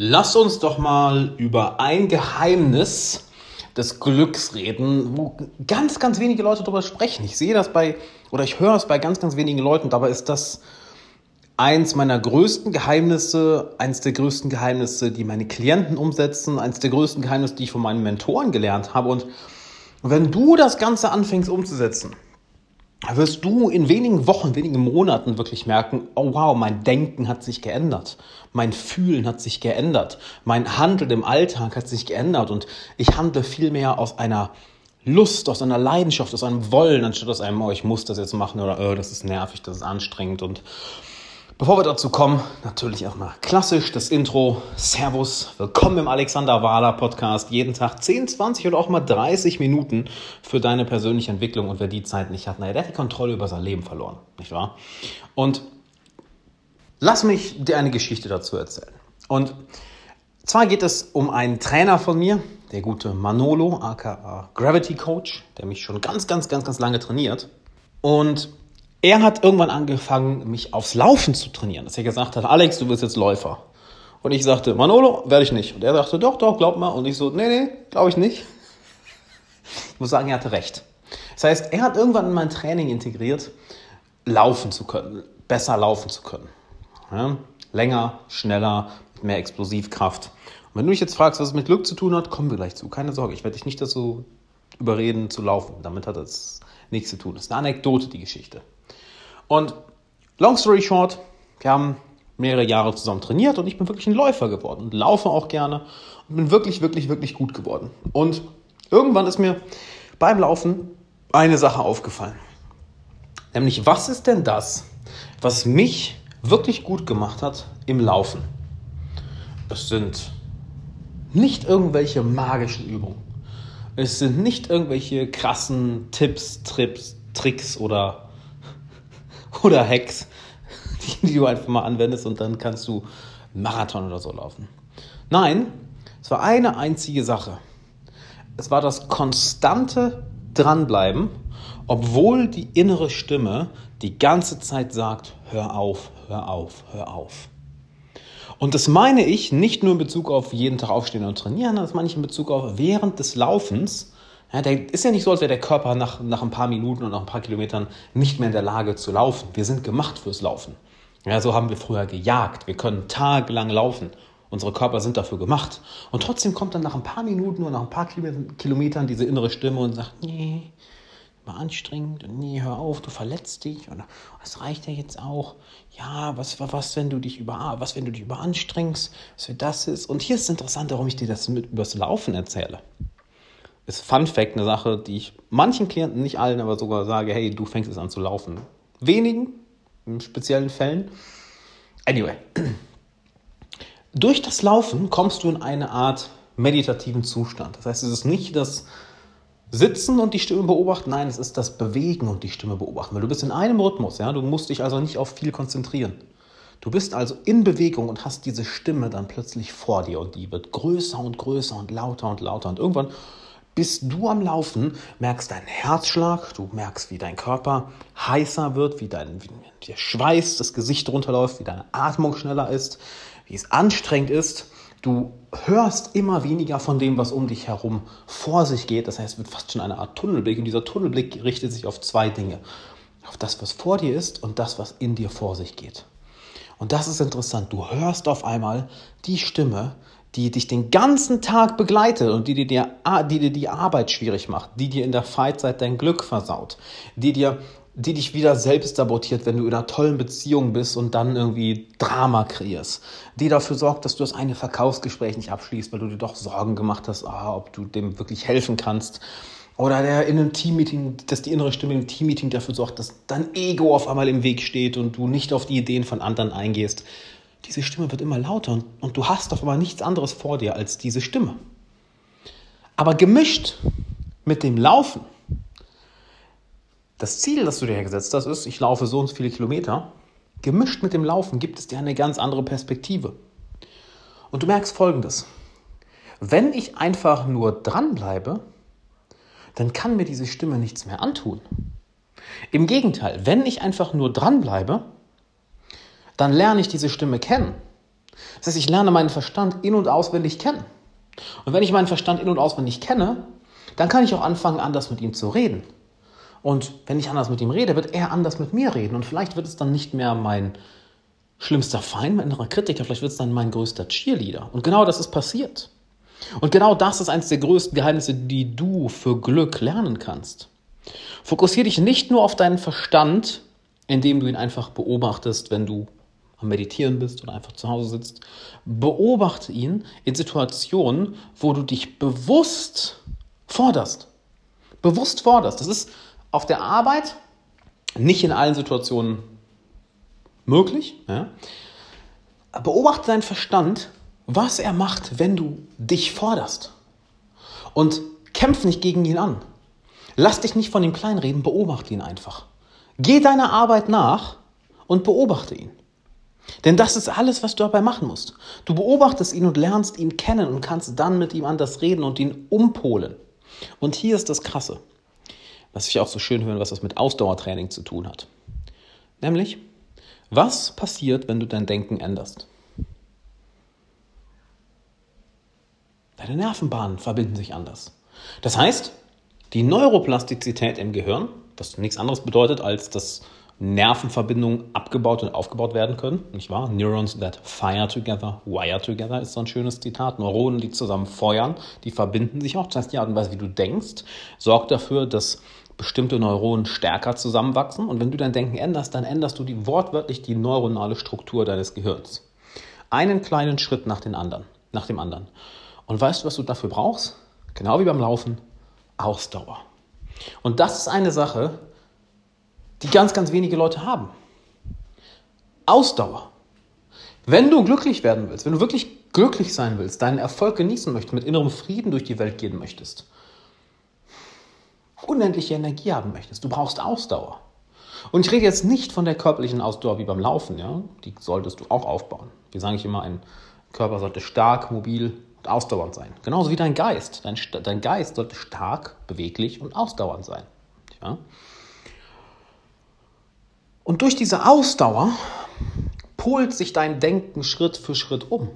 Lass uns doch mal über ein Geheimnis des Glücks reden, wo ganz, ganz wenige Leute darüber sprechen. Ich sehe das bei, oder ich höre es bei ganz, ganz wenigen Leuten. Dabei ist das eins meiner größten Geheimnisse, eins der größten Geheimnisse, die meine Klienten umsetzen, eins der größten Geheimnisse, die ich von meinen Mentoren gelernt habe. Und wenn du das Ganze anfängst umzusetzen, wirst du in wenigen Wochen, wenigen Monaten wirklich merken, oh wow, mein Denken hat sich geändert, mein Fühlen hat sich geändert, mein Handeln im Alltag hat sich geändert. Und ich handle viel mehr aus einer Lust, aus einer Leidenschaft, aus einem Wollen, anstatt aus einem, oh, ich muss das jetzt machen oder oh, das ist nervig, das ist anstrengend. Und Bevor wir dazu kommen, natürlich auch mal klassisch das Intro. Servus, willkommen im Alexander Wahler Podcast. Jeden Tag 10, 20 oder auch mal 30 Minuten für deine persönliche Entwicklung. Und wer die Zeit nicht hat, naja, der hat die Kontrolle über sein Leben verloren, nicht wahr? Und lass mich dir eine Geschichte dazu erzählen. Und zwar geht es um einen Trainer von mir, der gute Manolo, aka Gravity Coach, der mich schon ganz, ganz, ganz, ganz lange trainiert. Und er hat irgendwann angefangen, mich aufs Laufen zu trainieren. Dass er gesagt hat, Alex, du wirst jetzt Läufer. Und ich sagte, Manolo, werde ich nicht. Und er sagte, doch, doch, glaub mal. Und ich so, nee, nee, glaube ich nicht. Ich muss sagen, er hatte recht. Das heißt, er hat irgendwann in mein Training integriert, laufen zu können, besser laufen zu können. Ja? Länger, schneller, mit mehr Explosivkraft. Und wenn du mich jetzt fragst, was es mit Glück zu tun hat, kommen wir gleich zu. Keine Sorge, ich werde dich nicht dazu überreden, zu laufen. Damit hat es nichts zu tun. Das ist eine Anekdote, die Geschichte. Und long story short, wir haben mehrere Jahre zusammen trainiert und ich bin wirklich ein Läufer geworden und laufe auch gerne und bin wirklich, wirklich, wirklich gut geworden. Und irgendwann ist mir beim Laufen eine Sache aufgefallen. Nämlich, was ist denn das, was mich wirklich gut gemacht hat im Laufen? Es sind nicht irgendwelche magischen Übungen. Es sind nicht irgendwelche krassen Tipps, Trips, Tricks oder oder Hacks, die, die du einfach mal anwendest und dann kannst du Marathon oder so laufen. Nein, es war eine einzige Sache. Es war das konstante Dranbleiben, obwohl die innere Stimme die ganze Zeit sagt, hör auf, hör auf, hör auf. Und das meine ich nicht nur in Bezug auf jeden Tag aufstehen und trainieren, das meine ich in Bezug auf während des Laufens ja, der ist ja nicht so, als wäre der Körper nach, nach ein paar Minuten und nach ein paar Kilometern nicht mehr in der Lage zu laufen. Wir sind gemacht fürs Laufen. Ja, so haben wir früher gejagt. Wir können tagelang laufen. Unsere Körper sind dafür gemacht. Und trotzdem kommt dann nach ein paar Minuten oder nach ein paar Kilometern diese innere Stimme und sagt, nee, war anstrengend und nee, hör auf, du verletzt dich oder es reicht ja jetzt auch. Ja, was, was, wenn du dich über, was, wenn du dich überanstrengst, was für das ist. Und hier ist es interessant, warum ich dir das mit übers Laufen erzähle ist Fun Fact eine Sache, die ich manchen Klienten, nicht allen, aber sogar sage, hey, du fängst jetzt an zu laufen. Wenigen, in speziellen Fällen. Anyway. Durch das Laufen kommst du in eine Art meditativen Zustand. Das heißt, es ist nicht das Sitzen und die Stimme beobachten, nein, es ist das Bewegen und die Stimme beobachten. Weil du bist in einem Rhythmus, ja, du musst dich also nicht auf viel konzentrieren. Du bist also in Bewegung und hast diese Stimme dann plötzlich vor dir und die wird größer und größer und lauter und lauter und irgendwann bist du am Laufen, merkst deinen Herzschlag, du merkst, wie dein Körper heißer wird, wie dein wie der Schweiß das Gesicht runterläuft, wie deine Atmung schneller ist, wie es anstrengend ist. Du hörst immer weniger von dem, was um dich herum vor sich geht. Das heißt, es wird fast schon eine Art Tunnelblick. Und dieser Tunnelblick richtet sich auf zwei Dinge. Auf das, was vor dir ist und das, was in dir vor sich geht. Und das ist interessant. Du hörst auf einmal die Stimme, die dich den ganzen Tag begleitet und die dir, die dir die Arbeit schwierig macht, die dir in der Freizeit dein Glück versaut, die dir die dich wieder selbst sabotiert, wenn du in einer tollen Beziehung bist und dann irgendwie Drama kreierst, die dafür sorgt, dass du das eine Verkaufsgespräch nicht abschließt, weil du dir doch Sorgen gemacht hast, ah, ob du dem wirklich helfen kannst. Oder der in einem Teammeeting, dass die innere Stimme im Teammeeting dafür sorgt, dass dein Ego auf einmal im Weg steht und du nicht auf die Ideen von anderen eingehst diese Stimme wird immer lauter und, und du hast auf einmal nichts anderes vor dir als diese Stimme. Aber gemischt mit dem Laufen, das Ziel, das du dir gesetzt hast, ist, ich laufe so und so viele Kilometer, gemischt mit dem Laufen gibt es dir eine ganz andere Perspektive. Und du merkst Folgendes. Wenn ich einfach nur dranbleibe, dann kann mir diese Stimme nichts mehr antun. Im Gegenteil, wenn ich einfach nur dranbleibe, dann lerne ich diese Stimme kennen. Das heißt, ich lerne meinen Verstand in- und auswendig kennen. Und wenn ich meinen Verstand in- und auswendig kenne, dann kann ich auch anfangen, anders mit ihm zu reden. Und wenn ich anders mit ihm rede, wird er anders mit mir reden. Und vielleicht wird es dann nicht mehr mein schlimmster Feind, mein innerer Kritiker, vielleicht wird es dann mein größter Cheerleader. Und genau das ist passiert. Und genau das ist eines der größten Geheimnisse, die du für Glück lernen kannst. Fokussiere dich nicht nur auf deinen Verstand, indem du ihn einfach beobachtest, wenn du am Meditieren bist oder einfach zu Hause sitzt. Beobachte ihn in Situationen, wo du dich bewusst forderst. Bewusst forderst. Das ist auf der Arbeit nicht in allen Situationen möglich. Ja? Beobachte deinen Verstand, was er macht, wenn du dich forderst. Und kämpf nicht gegen ihn an. Lass dich nicht von ihm kleinreden, beobachte ihn einfach. Geh deiner Arbeit nach und beobachte ihn. Denn das ist alles, was du dabei machen musst. Du beobachtest ihn und lernst ihn kennen und kannst dann mit ihm anders reden und ihn umpolen. Und hier ist das Krasse, was ich auch so schön höre, was das mit Ausdauertraining zu tun hat. Nämlich, was passiert, wenn du dein Denken änderst? Deine Nervenbahnen verbinden sich anders. Das heißt, die Neuroplastizität im Gehirn, was nichts anderes bedeutet, als dass Nervenverbindungen abgebaut und aufgebaut werden können, nicht wahr? Neurons that fire together, wire together ist so ein schönes Zitat. Neuronen, die zusammen feuern, die verbinden sich auch. Das heißt, die Art und Weise, wie du denkst, sorgt dafür, dass bestimmte Neuronen stärker zusammenwachsen. Und wenn du dein Denken änderst, dann änderst du die, wortwörtlich die neuronale Struktur deines Gehirns. Einen kleinen Schritt nach, den anderen, nach dem anderen. Und weißt du, was du dafür brauchst? Genau wie beim Laufen, Ausdauer. Und das ist eine Sache, die ganz, ganz wenige Leute haben. Ausdauer. Wenn du glücklich werden willst, wenn du wirklich glücklich sein willst, deinen Erfolg genießen möchtest, mit innerem Frieden durch die Welt gehen möchtest, unendliche Energie haben möchtest, du brauchst Ausdauer. Und ich rede jetzt nicht von der körperlichen Ausdauer wie beim Laufen, ja? die solltest du auch aufbauen. Wie sage ich immer, ein Körper sollte stark, mobil und ausdauernd sein. Genauso wie dein Geist. Dein, dein Geist sollte stark, beweglich und ausdauernd sein. Ja? Und durch diese Ausdauer polt sich dein Denken Schritt für Schritt um.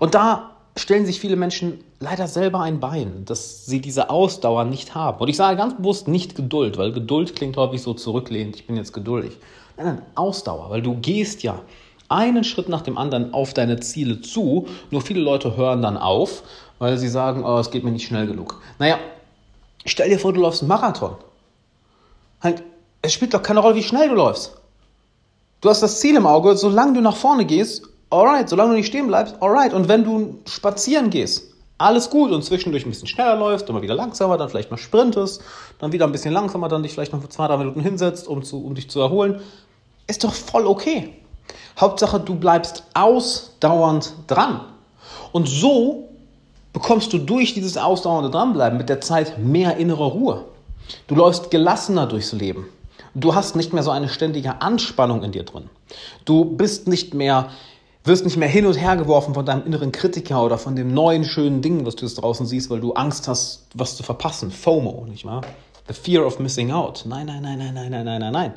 Und da stellen sich viele Menschen leider selber ein Bein, dass sie diese Ausdauer nicht haben. Und ich sage ganz bewusst nicht Geduld, weil Geduld klingt häufig so zurücklehnend, ich bin jetzt geduldig. Nein, nein, Ausdauer, weil du gehst ja einen Schritt nach dem anderen auf deine Ziele zu, nur viele Leute hören dann auf, weil sie sagen, oh, es geht mir nicht schnell genug. Naja, stell dir vor, du läufst einen Marathon. Halt, es spielt doch keine Rolle, wie schnell du läufst. Du hast das Ziel im Auge, solange du nach vorne gehst, alright, solange du nicht stehen bleibst, alright. Und wenn du spazieren gehst, alles gut und zwischendurch ein bisschen schneller läufst, dann mal wieder langsamer, dann vielleicht mal sprintest, dann wieder ein bisschen langsamer, dann dich vielleicht noch für zwei, drei Minuten hinsetzt, um, zu, um dich zu erholen, ist doch voll okay. Hauptsache, du bleibst ausdauernd dran. Und so bekommst du durch dieses ausdauernde Dranbleiben mit der Zeit mehr innere Ruhe. Du läufst gelassener durchs Leben. Du hast nicht mehr so eine ständige Anspannung in dir drin. Du bist nicht mehr, wirst nicht mehr hin und her geworfen von deinem inneren Kritiker oder von dem neuen schönen Ding, was du jetzt draußen siehst, weil du Angst hast, was zu verpassen. FOMO, nicht wahr? The fear of missing out. Nein, nein, nein, nein, nein, nein, nein, nein, nein.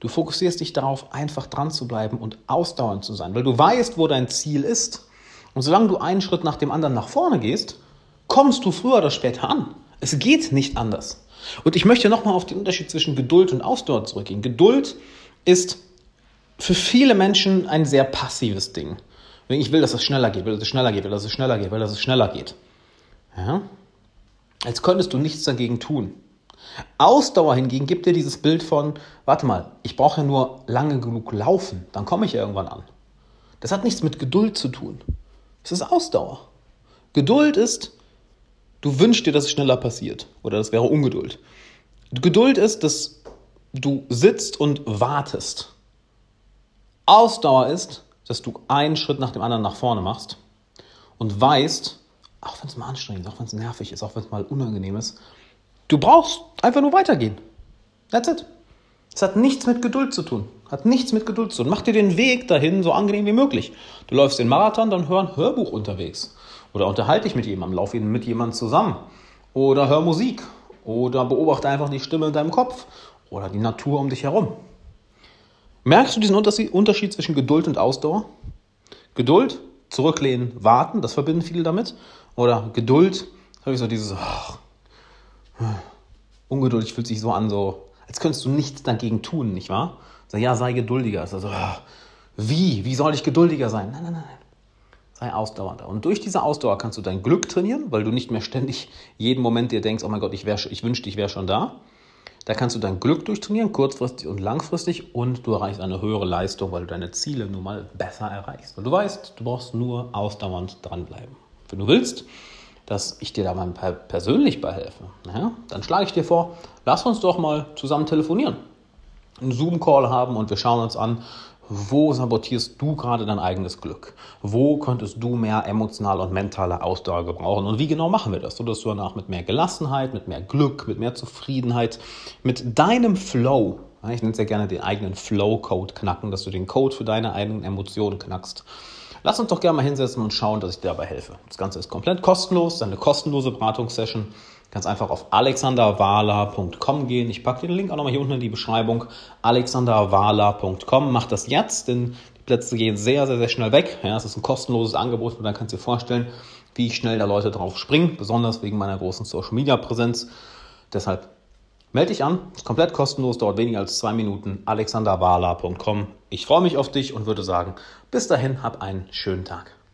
Du fokussierst dich darauf, einfach dran zu bleiben und ausdauernd zu sein, weil du weißt, wo dein Ziel ist. Und solange du einen Schritt nach dem anderen nach vorne gehst, kommst du früher oder später an. Es geht nicht anders. Und ich möchte nochmal auf den Unterschied zwischen Geduld und Ausdauer zurückgehen. Geduld ist für viele Menschen ein sehr passives Ding. Ich will, dass es schneller geht, will, dass es schneller geht, will, dass es schneller geht, will, dass es schneller geht. Ja? Als könntest du nichts dagegen tun. Ausdauer hingegen gibt dir dieses Bild von, warte mal, ich brauche ja nur lange genug laufen, dann komme ich ja irgendwann an. Das hat nichts mit Geduld zu tun. Es ist Ausdauer. Geduld ist, Du wünschst dir, dass es schneller passiert. Oder das wäre Ungeduld. Geduld ist, dass du sitzt und wartest. Ausdauer ist, dass du einen Schritt nach dem anderen nach vorne machst und weißt, auch wenn es mal anstrengend ist, auch wenn es nervig ist, auch wenn es mal unangenehm ist, du brauchst einfach nur weitergehen. That's it. Es hat nichts mit Geduld zu tun. Hat nichts mit Geduld zu tun. Mach dir den Weg dahin so angenehm wie möglich. Du läufst den Marathon, dann hör ein Hörbuch unterwegs. Oder unterhalte dich mit jemandem, lauf mit jemandem zusammen. Oder hör Musik. Oder beobachte einfach die Stimme in deinem Kopf. Oder die Natur um dich herum. Merkst du diesen Unterschied zwischen Geduld und Ausdauer? Geduld, zurücklehnen, warten, das verbinden viele damit. Oder Geduld, habe ich so dieses, oh, ungeduldig fühlt sich so an, so, als könntest du nichts dagegen tun, nicht wahr? Sag, ja, sei geduldiger. Also, oh, wie? Wie soll ich geduldiger sein? Nein, nein, nein. Sei ausdauernder. Und durch diese Ausdauer kannst du dein Glück trainieren, weil du nicht mehr ständig jeden Moment dir denkst, oh mein Gott, ich, ich wünschte, ich wäre schon da. Da kannst du dein Glück durchtrainieren, kurzfristig und langfristig, und du erreichst eine höhere Leistung, weil du deine Ziele nun mal besser erreichst. Weil du weißt, du brauchst nur ausdauernd dranbleiben. Wenn du willst, dass ich dir da mal persönlich beihelfe, ja, dann schlage ich dir vor, lass uns doch mal zusammen telefonieren. Einen Zoom-Call haben und wir schauen uns an, wo sabotierst du gerade dein eigenes Glück? Wo könntest du mehr emotionale und mentale Ausdauer gebrauchen? Und wie genau machen wir das? So dass du danach mit mehr Gelassenheit, mit mehr Glück, mit mehr Zufriedenheit, mit deinem Flow, ich nenne es ja gerne den eigenen Flow-Code knacken, dass du den Code für deine eigenen Emotionen knackst. Lass uns doch gerne mal hinsetzen und schauen, dass ich dir dabei helfe. Das Ganze ist komplett kostenlos, eine kostenlose Beratungssession. Ganz einfach auf alexanderwala.com gehen. Ich packe den Link auch nochmal hier unten in die Beschreibung. alexanderwala.com. Mach das jetzt, denn die Plätze gehen sehr, sehr, sehr schnell weg. Ja, es ist ein kostenloses Angebot und dann kannst du dir vorstellen, wie schnell da Leute drauf springen, besonders wegen meiner großen Social Media Präsenz. Deshalb melde dich an, ist komplett kostenlos, dauert weniger als zwei Minuten. alexanderwala.com. Ich freue mich auf dich und würde sagen, bis dahin, hab einen schönen Tag.